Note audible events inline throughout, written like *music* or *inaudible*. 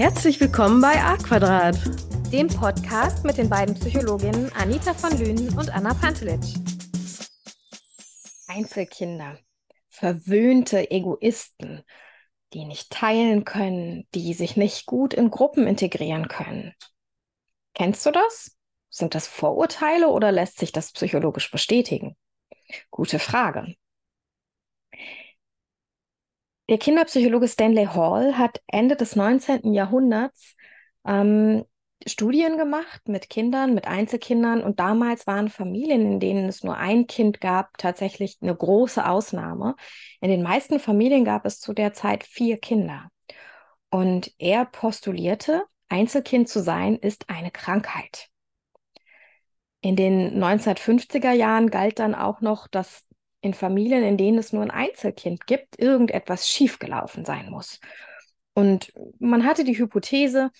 Herzlich willkommen bei A Quadrat, dem Podcast mit den beiden Psychologinnen Anita von Lünen und Anna Pantelic. Einzelkinder, verwöhnte Egoisten, die nicht teilen können, die sich nicht gut in Gruppen integrieren können. Kennst du das? Sind das Vorurteile oder lässt sich das psychologisch bestätigen? Gute Frage. Der Kinderpsychologe Stanley Hall hat Ende des 19. Jahrhunderts ähm, Studien gemacht mit Kindern, mit Einzelkindern und damals waren Familien, in denen es nur ein Kind gab, tatsächlich eine große Ausnahme. In den meisten Familien gab es zu der Zeit vier Kinder. Und er postulierte, Einzelkind zu sein ist eine Krankheit. In den 1950er Jahren galt dann auch noch, dass in Familien, in denen es nur ein Einzelkind gibt, irgendetwas schiefgelaufen sein muss. Und man hatte die Hypothese,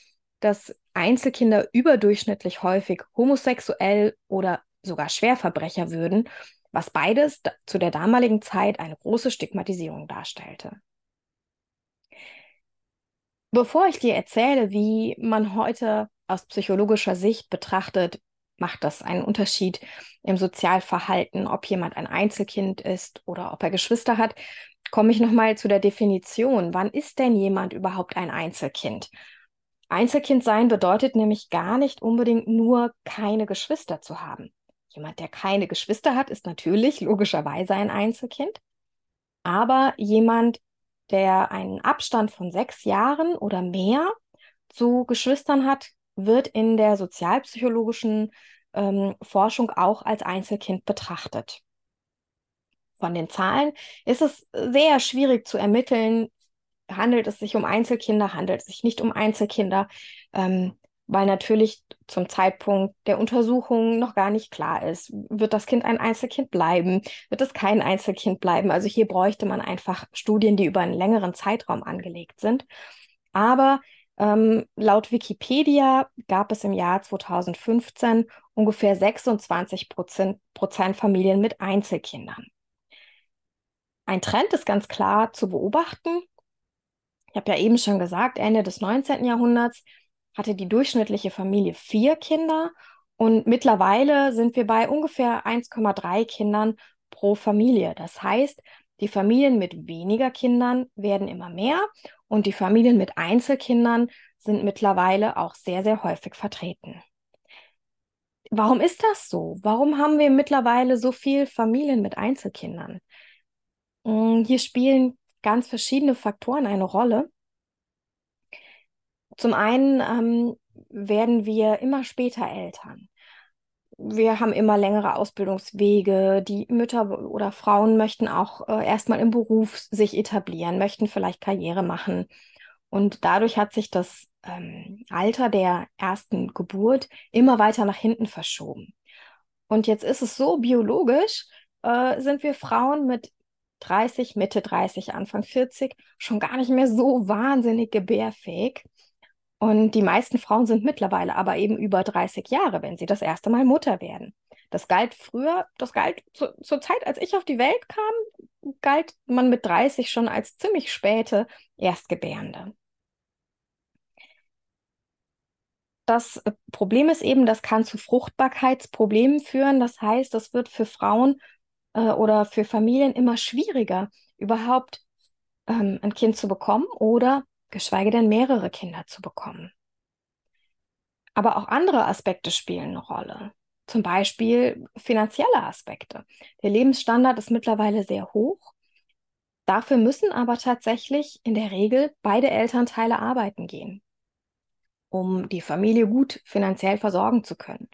dass Einzelkinder überdurchschnittlich häufig homosexuell oder sogar Schwerverbrecher würden, was beides zu der damaligen Zeit eine große Stigmatisierung darstellte. Bevor ich dir erzähle, wie man heute aus psychologischer Sicht betrachtet, macht das einen Unterschied im Sozialverhalten, ob jemand ein Einzelkind ist oder ob er Geschwister hat, komme ich nochmal zu der Definition. Wann ist denn jemand überhaupt ein Einzelkind? Einzelkind sein bedeutet nämlich gar nicht unbedingt nur keine Geschwister zu haben. Jemand, der keine Geschwister hat, ist natürlich logischerweise ein Einzelkind. Aber jemand, der einen Abstand von sechs Jahren oder mehr zu Geschwistern hat, wird in der sozialpsychologischen ähm, Forschung auch als Einzelkind betrachtet. Von den Zahlen ist es sehr schwierig zu ermitteln, handelt es sich um Einzelkinder, handelt es sich nicht um Einzelkinder, ähm, weil natürlich zum Zeitpunkt der Untersuchung noch gar nicht klar ist, wird das Kind ein Einzelkind bleiben, wird es kein Einzelkind bleiben. Also hier bräuchte man einfach Studien, die über einen längeren Zeitraum angelegt sind. Aber ähm, laut Wikipedia gab es im Jahr 2015 ungefähr 26 Prozent, Prozent Familien mit Einzelkindern. Ein Trend ist ganz klar zu beobachten. Ich habe ja eben schon gesagt, Ende des 19. Jahrhunderts hatte die durchschnittliche Familie vier Kinder und mittlerweile sind wir bei ungefähr 1,3 Kindern pro Familie. Das heißt, die Familien mit weniger Kindern werden immer mehr und die Familien mit Einzelkindern sind mittlerweile auch sehr, sehr häufig vertreten. Warum ist das so? Warum haben wir mittlerweile so viele Familien mit Einzelkindern? Hm, hier spielen ganz verschiedene Faktoren eine Rolle. Zum einen ähm, werden wir immer später Eltern wir haben immer längere Ausbildungswege. Die Mütter oder Frauen möchten auch äh, erstmal im Beruf sich etablieren, möchten vielleicht Karriere machen. Und dadurch hat sich das ähm, Alter der ersten Geburt immer weiter nach hinten verschoben. Und jetzt ist es so, biologisch äh, sind wir Frauen mit 30, Mitte 30, Anfang 40 schon gar nicht mehr so wahnsinnig gebärfähig. Und die meisten Frauen sind mittlerweile aber eben über 30 Jahre, wenn sie das erste Mal Mutter werden. Das galt früher, das galt zu, zur Zeit, als ich auf die Welt kam, galt man mit 30 schon als ziemlich späte Erstgebärende. Das Problem ist eben, das kann zu Fruchtbarkeitsproblemen führen. Das heißt, das wird für Frauen äh, oder für Familien immer schwieriger, überhaupt ähm, ein Kind zu bekommen oder geschweige denn mehrere Kinder zu bekommen. Aber auch andere Aspekte spielen eine Rolle. Zum Beispiel finanzielle Aspekte. Der Lebensstandard ist mittlerweile sehr hoch. Dafür müssen aber tatsächlich in der Regel beide Elternteile arbeiten gehen, um die Familie gut finanziell versorgen zu können.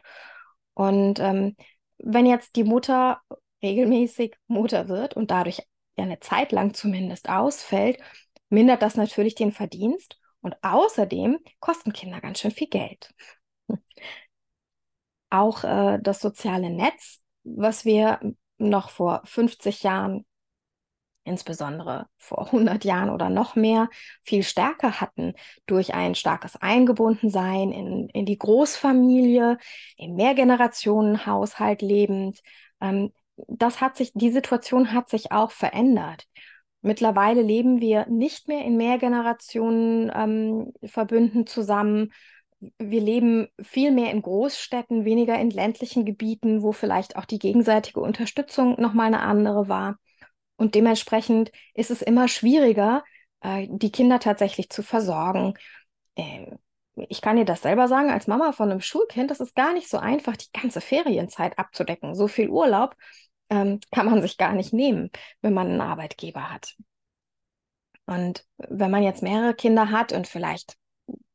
Und ähm, wenn jetzt die Mutter regelmäßig Mutter wird und dadurch ja eine Zeit lang zumindest ausfällt, mindert das natürlich den Verdienst und außerdem kosten Kinder ganz schön viel Geld. *laughs* Auch äh, das soziale Netz, was wir noch vor 50 Jahren, insbesondere vor 100 Jahren oder noch mehr, viel stärker hatten durch ein starkes Eingebundensein in, in die Großfamilie, im Mehrgenerationenhaushalt lebend. Ähm, das hat sich, die Situation hat sich auch verändert. Mittlerweile leben wir nicht mehr in Mehrgenerationen ähm, zusammen. Wir leben viel mehr in Großstädten, weniger in ländlichen Gebieten, wo vielleicht auch die gegenseitige Unterstützung nochmal eine andere war. Und dementsprechend ist es immer schwieriger, äh, die Kinder tatsächlich zu versorgen. Ähm, ich kann dir das selber sagen, als Mama von einem Schulkind, das ist gar nicht so einfach, die ganze Ferienzeit abzudecken. So viel Urlaub ähm, kann man sich gar nicht nehmen, wenn man einen Arbeitgeber hat. Und wenn man jetzt mehrere Kinder hat und vielleicht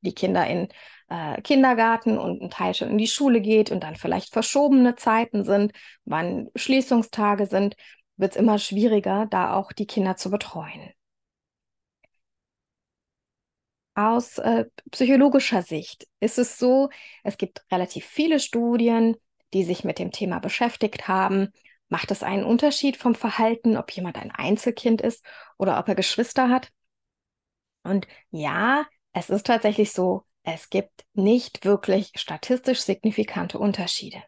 die Kinder in äh, Kindergarten und ein Teil schon in die Schule geht und dann vielleicht verschobene Zeiten sind, wann Schließungstage sind, wird es immer schwieriger, da auch die Kinder zu betreuen. Aus äh, psychologischer Sicht ist es so, es gibt relativ viele Studien, die sich mit dem Thema beschäftigt haben. Macht es einen Unterschied vom Verhalten, ob jemand ein Einzelkind ist oder ob er Geschwister hat? Und ja, es ist tatsächlich so, es gibt nicht wirklich statistisch signifikante Unterschiede.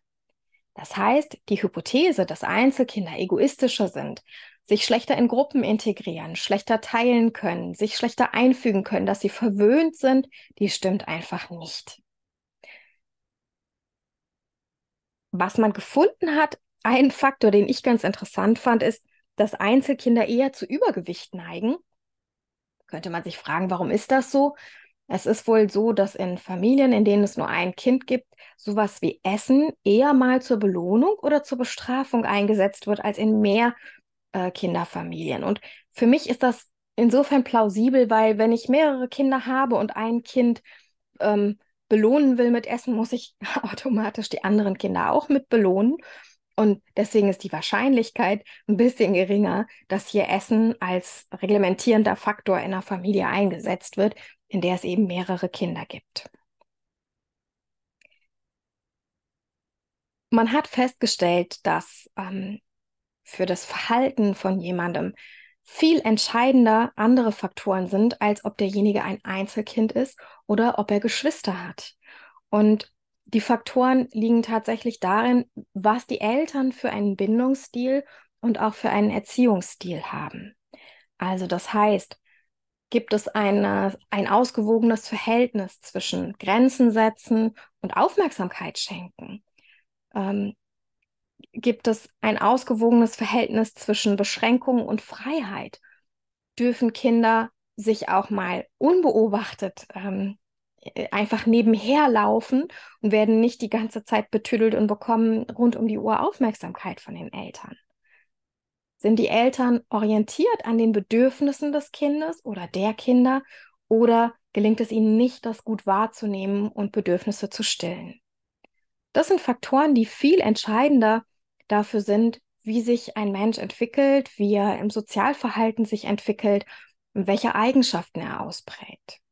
Das heißt, die Hypothese, dass Einzelkinder egoistischer sind, sich schlechter in Gruppen integrieren, schlechter teilen können, sich schlechter einfügen können, dass sie verwöhnt sind, die stimmt einfach nicht. Was man gefunden hat, ein Faktor, den ich ganz interessant fand, ist, dass Einzelkinder eher zu Übergewicht neigen. Könnte man sich fragen, warum ist das so? Es ist wohl so, dass in Familien, in denen es nur ein Kind gibt, sowas wie Essen eher mal zur Belohnung oder zur Bestrafung eingesetzt wird als in mehr äh, Kinderfamilien. Und für mich ist das insofern plausibel, weil wenn ich mehrere Kinder habe und ein Kind ähm, belohnen will mit Essen, muss ich *laughs* automatisch die anderen Kinder auch mit belohnen. Und deswegen ist die Wahrscheinlichkeit ein bisschen geringer, dass hier Essen als reglementierender Faktor in einer Familie eingesetzt wird, in der es eben mehrere Kinder gibt. Man hat festgestellt, dass ähm, für das Verhalten von jemandem viel entscheidender andere Faktoren sind, als ob derjenige ein Einzelkind ist oder ob er Geschwister hat. Und die Faktoren liegen tatsächlich darin, was die Eltern für einen Bindungsstil und auch für einen Erziehungsstil haben. Also das heißt, gibt es eine, ein ausgewogenes Verhältnis zwischen Grenzen setzen und Aufmerksamkeit schenken? Ähm, gibt es ein ausgewogenes Verhältnis zwischen Beschränkung und Freiheit? Dürfen Kinder sich auch mal unbeobachtet ähm, äh, einfach nebenher laufen und werden nicht die ganze Zeit betüdelt und bekommen rund um die Uhr Aufmerksamkeit von den Eltern? Sind die Eltern orientiert an den Bedürfnissen des Kindes oder der Kinder oder gelingt es ihnen nicht, das gut wahrzunehmen und Bedürfnisse zu stillen? Das sind Faktoren, die viel entscheidender dafür sind, wie sich ein Mensch entwickelt, wie er im Sozialverhalten sich entwickelt und welche Eigenschaften er ausprägt.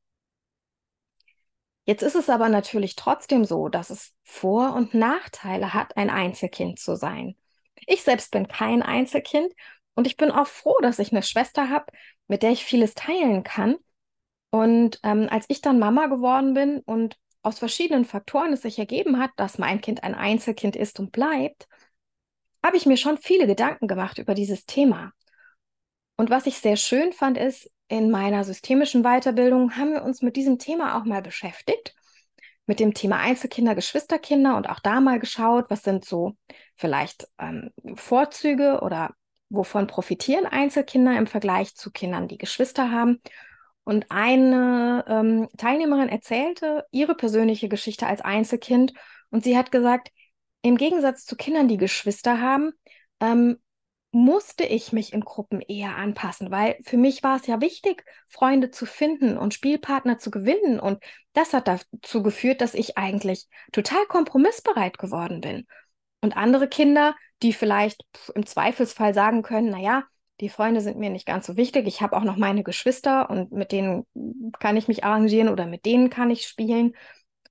Jetzt ist es aber natürlich trotzdem so, dass es Vor- und Nachteile hat, ein Einzelkind zu sein. Ich selbst bin kein Einzelkind und ich bin auch froh, dass ich eine Schwester habe, mit der ich vieles teilen kann. Und ähm, als ich dann Mama geworden bin und aus verschiedenen Faktoren es sich ergeben hat, dass mein Kind ein Einzelkind ist und bleibt, habe ich mir schon viele Gedanken gemacht über dieses Thema. Und was ich sehr schön fand, ist, in meiner systemischen Weiterbildung haben wir uns mit diesem Thema auch mal beschäftigt, mit dem Thema Einzelkinder, Geschwisterkinder und auch da mal geschaut, was sind so vielleicht ähm, Vorzüge oder wovon profitieren Einzelkinder im Vergleich zu Kindern, die Geschwister haben. Und eine ähm, Teilnehmerin erzählte ihre persönliche Geschichte als Einzelkind und sie hat gesagt, im Gegensatz zu Kindern, die Geschwister haben, ähm, musste ich mich in Gruppen eher anpassen, weil für mich war es ja wichtig, Freunde zu finden und Spielpartner zu gewinnen. Und das hat dazu geführt, dass ich eigentlich total kompromissbereit geworden bin. Und andere Kinder, die vielleicht im Zweifelsfall sagen können, naja, die Freunde sind mir nicht ganz so wichtig. Ich habe auch noch meine Geschwister und mit denen kann ich mich arrangieren oder mit denen kann ich spielen.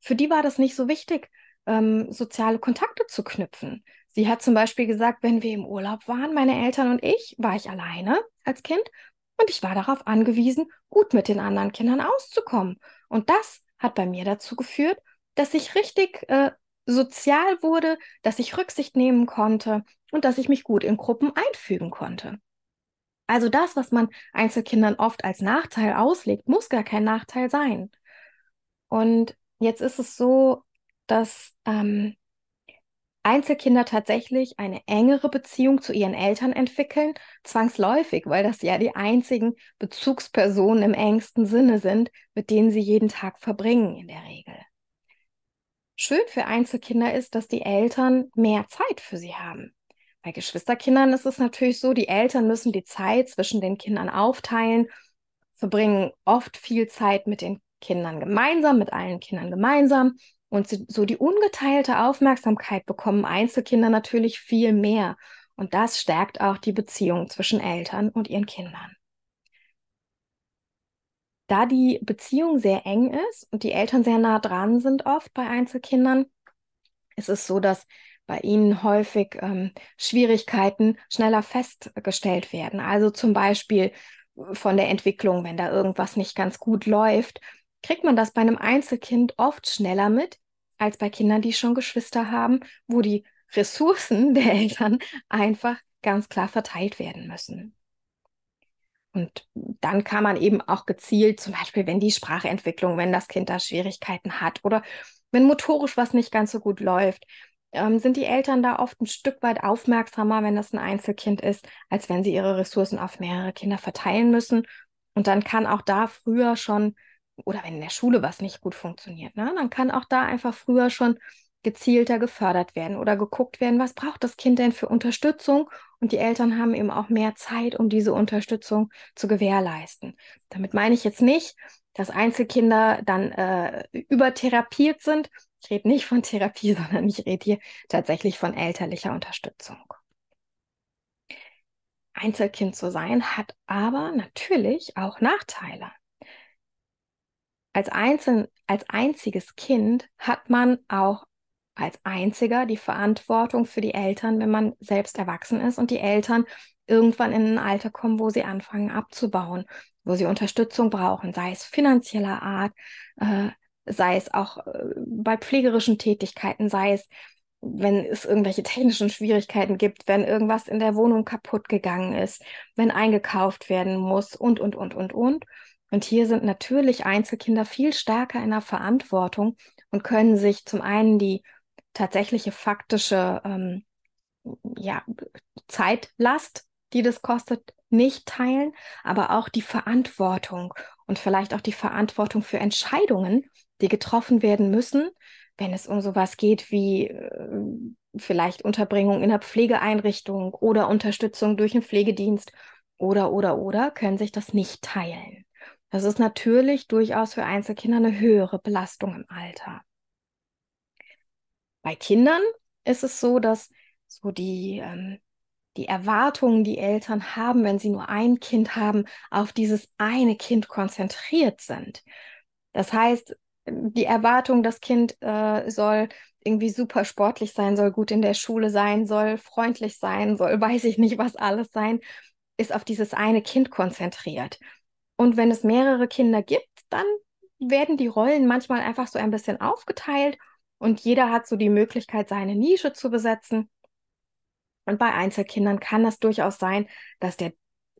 Für die war das nicht so wichtig ähm, soziale Kontakte zu knüpfen. Sie hat zum Beispiel gesagt, wenn wir im Urlaub waren, meine Eltern und ich, war ich alleine als Kind und ich war darauf angewiesen, gut mit den anderen Kindern auszukommen. Und das hat bei mir dazu geführt, dass ich richtig äh, sozial wurde, dass ich Rücksicht nehmen konnte und dass ich mich gut in Gruppen einfügen konnte. Also das, was man Einzelkindern oft als Nachteil auslegt, muss gar kein Nachteil sein. Und jetzt ist es so, dass ähm, Einzelkinder tatsächlich eine engere Beziehung zu ihren Eltern entwickeln, zwangsläufig, weil das ja die einzigen Bezugspersonen im engsten Sinne sind, mit denen sie jeden Tag verbringen in der Regel. Schön für Einzelkinder ist, dass die Eltern mehr Zeit für sie haben. Bei Geschwisterkindern ist es natürlich so, die Eltern müssen die Zeit zwischen den Kindern aufteilen, verbringen oft viel Zeit mit den Kindern gemeinsam, mit allen Kindern gemeinsam. Und so die ungeteilte Aufmerksamkeit bekommen Einzelkinder natürlich viel mehr. Und das stärkt auch die Beziehung zwischen Eltern und ihren Kindern. Da die Beziehung sehr eng ist und die Eltern sehr nah dran sind oft bei Einzelkindern, ist es so, dass bei ihnen häufig ähm, Schwierigkeiten schneller festgestellt werden. Also zum Beispiel von der Entwicklung, wenn da irgendwas nicht ganz gut läuft, kriegt man das bei einem Einzelkind oft schneller mit als bei Kindern, die schon Geschwister haben, wo die Ressourcen der *laughs* Eltern einfach ganz klar verteilt werden müssen. Und dann kann man eben auch gezielt, zum Beispiel, wenn die Sprachentwicklung, wenn das Kind da Schwierigkeiten hat oder wenn motorisch was nicht ganz so gut läuft, ähm, sind die Eltern da oft ein Stück weit aufmerksamer, wenn das ein Einzelkind ist, als wenn sie ihre Ressourcen auf mehrere Kinder verteilen müssen. Und dann kann auch da früher schon, oder wenn in der Schule was nicht gut funktioniert, ne, dann kann auch da einfach früher schon gezielter gefördert werden oder geguckt werden, was braucht das Kind denn für Unterstützung? Und die Eltern haben eben auch mehr Zeit, um diese Unterstützung zu gewährleisten. Damit meine ich jetzt nicht, dass Einzelkinder dann äh, übertherapiert sind, ich rede nicht von Therapie, *laughs* sondern ich rede hier tatsächlich von elterlicher Unterstützung. Einzelkind zu sein hat aber natürlich auch Nachteile. Als, einzeln, als einziges Kind hat man auch als einziger die Verantwortung für die Eltern, wenn man selbst erwachsen ist und die Eltern irgendwann in ein Alter kommen, wo sie anfangen abzubauen, wo sie Unterstützung brauchen, sei es finanzieller Art, äh, sei es auch äh, bei pflegerischen Tätigkeiten, sei es, wenn es irgendwelche *laughs* technischen Schwierigkeiten gibt, wenn irgendwas in der Wohnung kaputt gegangen ist, wenn eingekauft werden muss und, und, und, und, und. Und hier sind natürlich Einzelkinder viel stärker in der Verantwortung und können sich zum einen die tatsächliche faktische ähm, ja, Zeitlast, die das kostet, nicht teilen, aber auch die Verantwortung und vielleicht auch die Verantwortung für Entscheidungen, die getroffen werden müssen, wenn es um sowas geht wie äh, vielleicht Unterbringung in der Pflegeeinrichtung oder Unterstützung durch einen Pflegedienst oder, oder, oder, können sich das nicht teilen. Das ist natürlich durchaus für Einzelkinder eine höhere Belastung im Alter. Bei Kindern ist es so, dass so die, ähm, die Erwartungen, die Eltern haben, wenn sie nur ein Kind haben, auf dieses eine Kind konzentriert sind. Das heißt, die Erwartung, das Kind äh, soll irgendwie super sportlich sein, soll gut in der Schule sein, soll freundlich sein, soll *laughs* weiß ich nicht was alles sein, ist auf dieses eine Kind konzentriert. Und wenn es mehrere Kinder gibt, dann werden die Rollen manchmal einfach so ein bisschen aufgeteilt und jeder hat so die Möglichkeit, seine Nische zu besetzen. Und bei Einzelkindern kann es durchaus sein, dass der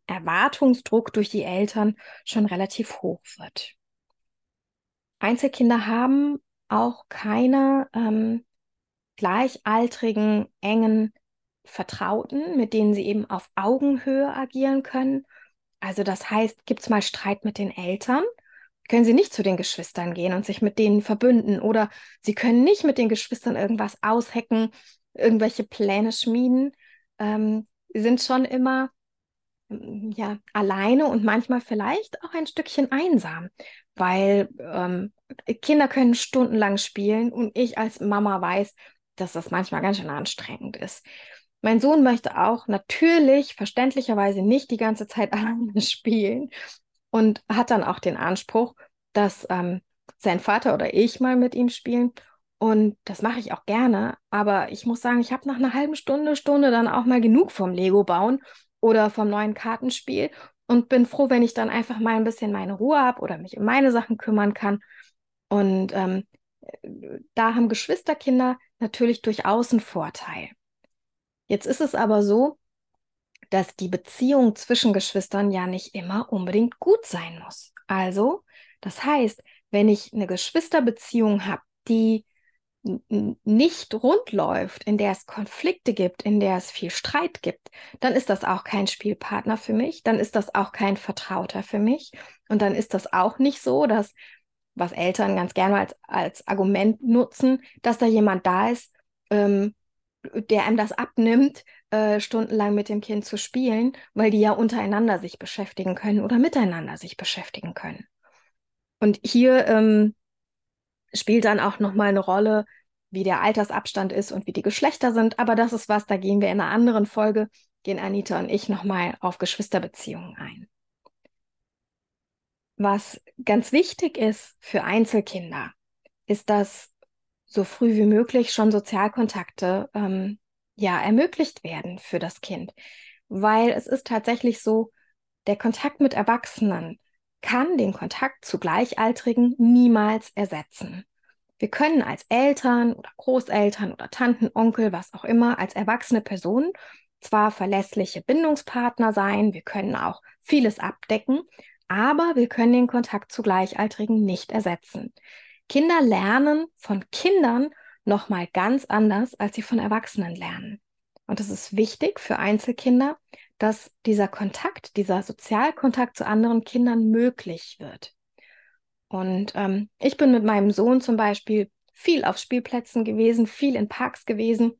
Erwartungsdruck durch die Eltern schon relativ hoch wird. Einzelkinder haben auch keine ähm, gleichaltrigen, engen Vertrauten, mit denen sie eben auf Augenhöhe agieren können. Also das heißt, gibt es mal Streit mit den Eltern, können sie nicht zu den Geschwistern gehen und sich mit denen verbünden oder sie können nicht mit den Geschwistern irgendwas aushecken, irgendwelche Pläne schmieden. Ähm, sind schon immer ja, alleine und manchmal vielleicht auch ein Stückchen einsam, weil ähm, Kinder können stundenlang spielen und ich als Mama weiß, dass das manchmal ganz schön anstrengend ist. Mein Sohn möchte auch natürlich verständlicherweise nicht die ganze Zeit *laughs* alleine spielen und hat dann auch den Anspruch, dass ähm, sein Vater oder ich mal mit ihm spielen. Und das mache ich auch gerne. Aber ich muss sagen, ich habe nach einer halben Stunde, Stunde dann auch mal genug vom Lego bauen oder vom neuen Kartenspiel und bin froh, wenn ich dann einfach mal ein bisschen meine Ruhe habe oder mich um meine Sachen kümmern kann. Und ähm, da haben Geschwisterkinder natürlich durchaus einen Vorteil. Jetzt ist es aber so, dass die Beziehung zwischen Geschwistern ja nicht immer unbedingt gut sein muss. Also, das heißt, wenn ich eine Geschwisterbeziehung habe, die nicht rund läuft, in der es Konflikte gibt, in der es viel Streit gibt, dann ist das auch kein Spielpartner für mich, dann ist das auch kein Vertrauter für mich und dann ist das auch nicht so, dass, was Eltern ganz gerne als, als Argument nutzen, dass da jemand da ist, ähm, der einem das abnimmt, äh, stundenlang mit dem Kind zu spielen, weil die ja untereinander sich beschäftigen können oder miteinander sich beschäftigen können. Und hier ähm, spielt dann auch nochmal eine Rolle, wie der Altersabstand ist und wie die Geschlechter sind. Aber das ist was, da gehen wir in einer anderen Folge, gehen Anita und ich nochmal auf Geschwisterbeziehungen ein. Was ganz wichtig ist für Einzelkinder, ist, dass so früh wie möglich schon Sozialkontakte ähm, ja ermöglicht werden für das Kind. Weil es ist tatsächlich so, der Kontakt mit Erwachsenen kann den Kontakt zu Gleichaltrigen niemals ersetzen. Wir können als Eltern oder Großeltern oder Tanten, Onkel, was auch immer, als erwachsene Personen zwar verlässliche Bindungspartner sein, wir können auch vieles abdecken, aber wir können den Kontakt zu Gleichaltrigen nicht ersetzen. Kinder lernen von Kindern nochmal ganz anders, als sie von Erwachsenen lernen. Und es ist wichtig für Einzelkinder, dass dieser Kontakt, dieser Sozialkontakt zu anderen Kindern möglich wird. Und ähm, ich bin mit meinem Sohn zum Beispiel viel auf Spielplätzen gewesen, viel in Parks gewesen,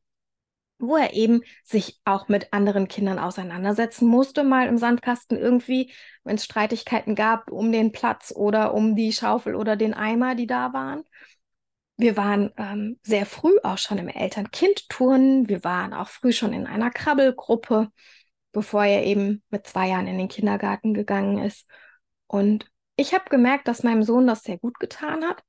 wo er eben sich auch mit anderen Kindern auseinandersetzen musste, mal im Sandkasten irgendwie, wenn es Streitigkeiten gab um den Platz oder um die Schaufel oder den Eimer, die da waren. Wir waren ähm, sehr früh auch schon im Eltern-Kind-Turnen. Wir waren auch früh schon in einer Krabbelgruppe, bevor er eben mit zwei Jahren in den Kindergarten gegangen ist. Und ich habe gemerkt, dass meinem Sohn das sehr gut getan hat.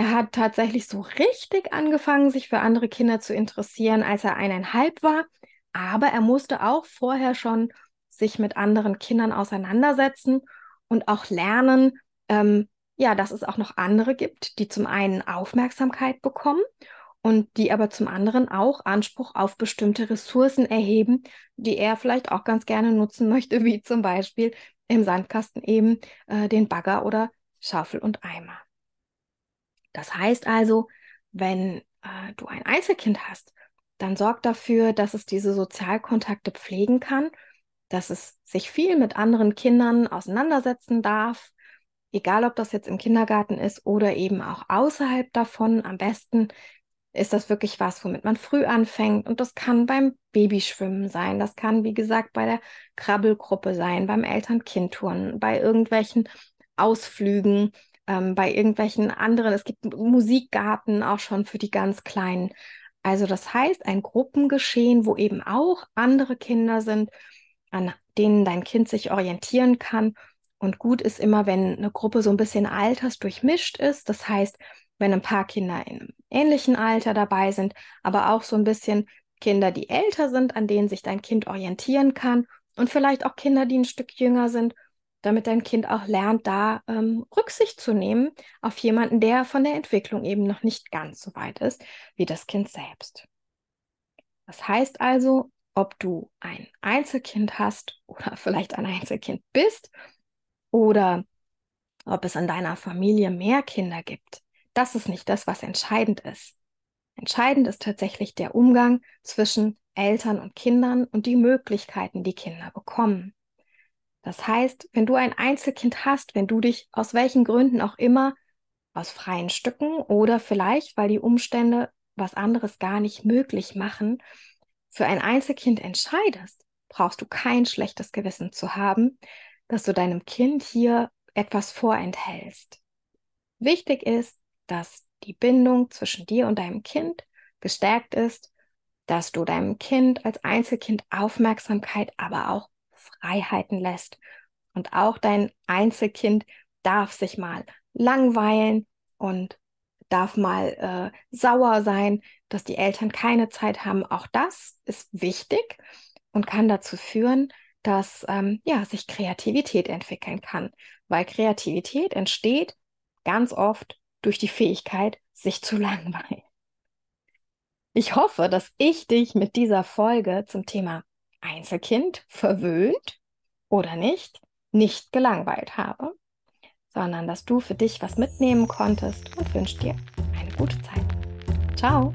Er hat tatsächlich so richtig angefangen, sich für andere Kinder zu interessieren, als er eineinhalb war. Aber er musste auch vorher schon sich mit anderen Kindern auseinandersetzen und auch lernen, ähm, ja, dass es auch noch andere gibt, die zum einen Aufmerksamkeit bekommen und die aber zum anderen auch Anspruch auf bestimmte Ressourcen erheben, die er vielleicht auch ganz gerne nutzen möchte, wie zum Beispiel im Sandkasten eben äh, den Bagger oder Schaufel und Eimer. Das heißt also, wenn äh, du ein Einzelkind hast, dann sorg dafür, dass es diese Sozialkontakte pflegen kann, dass es sich viel mit anderen Kindern auseinandersetzen darf, egal ob das jetzt im Kindergarten ist oder eben auch außerhalb davon. Am besten ist das wirklich was, womit man früh anfängt. Und das kann beim Babyschwimmen sein. Das kann, wie gesagt, bei der Krabbelgruppe sein, beim Eltern-Kind-Touren, bei irgendwelchen Ausflügen, ähm, bei irgendwelchen anderen. Es gibt Musikgarten auch schon für die ganz Kleinen. Also das heißt, ein Gruppengeschehen, wo eben auch andere Kinder sind, an denen dein Kind sich orientieren kann. Und gut ist immer, wenn eine Gruppe so ein bisschen altersdurchmischt ist. Das heißt, wenn ein paar Kinder in einem ähnlichen Alter dabei sind, aber auch so ein bisschen Kinder, die älter sind, an denen sich dein Kind orientieren kann und vielleicht auch Kinder, die ein Stück jünger sind, damit dein Kind auch lernt, da ähm, Rücksicht zu nehmen auf jemanden, der von der Entwicklung eben noch nicht ganz so weit ist wie das Kind selbst. Das heißt also, ob du ein Einzelkind hast oder *laughs* vielleicht ein Einzelkind bist oder ob es in deiner Familie mehr Kinder gibt, das ist nicht das, was entscheidend ist. Entscheidend ist tatsächlich der Umgang zwischen Eltern und Kindern und die Möglichkeiten, die Kinder bekommen. Das heißt, wenn du ein Einzelkind hast, wenn du dich aus welchen Gründen auch immer aus freien Stücken oder vielleicht, weil die Umstände was anderes gar nicht möglich machen, für ein Einzelkind entscheidest, brauchst du kein schlechtes Gewissen zu haben, dass du deinem Kind hier etwas vorenthältst. Wichtig ist, dass die Bindung zwischen dir und deinem Kind gestärkt ist, dass du deinem Kind als Einzelkind Aufmerksamkeit, aber auch Freiheiten lässt. Und auch dein Einzelkind darf sich mal langweilen und darf mal äh, sauer sein, dass die Eltern keine Zeit haben. Auch das ist wichtig und kann dazu führen, dass ähm, ja, sich Kreativität entwickeln kann, weil Kreativität entsteht ganz oft durch die Fähigkeit, sich zu langweilen. Ich hoffe, dass ich dich mit dieser Folge zum Thema Einzelkind verwöhnt oder nicht, nicht gelangweilt habe, sondern dass du für dich was mitnehmen konntest und wünsche dir eine gute Zeit. Ciao!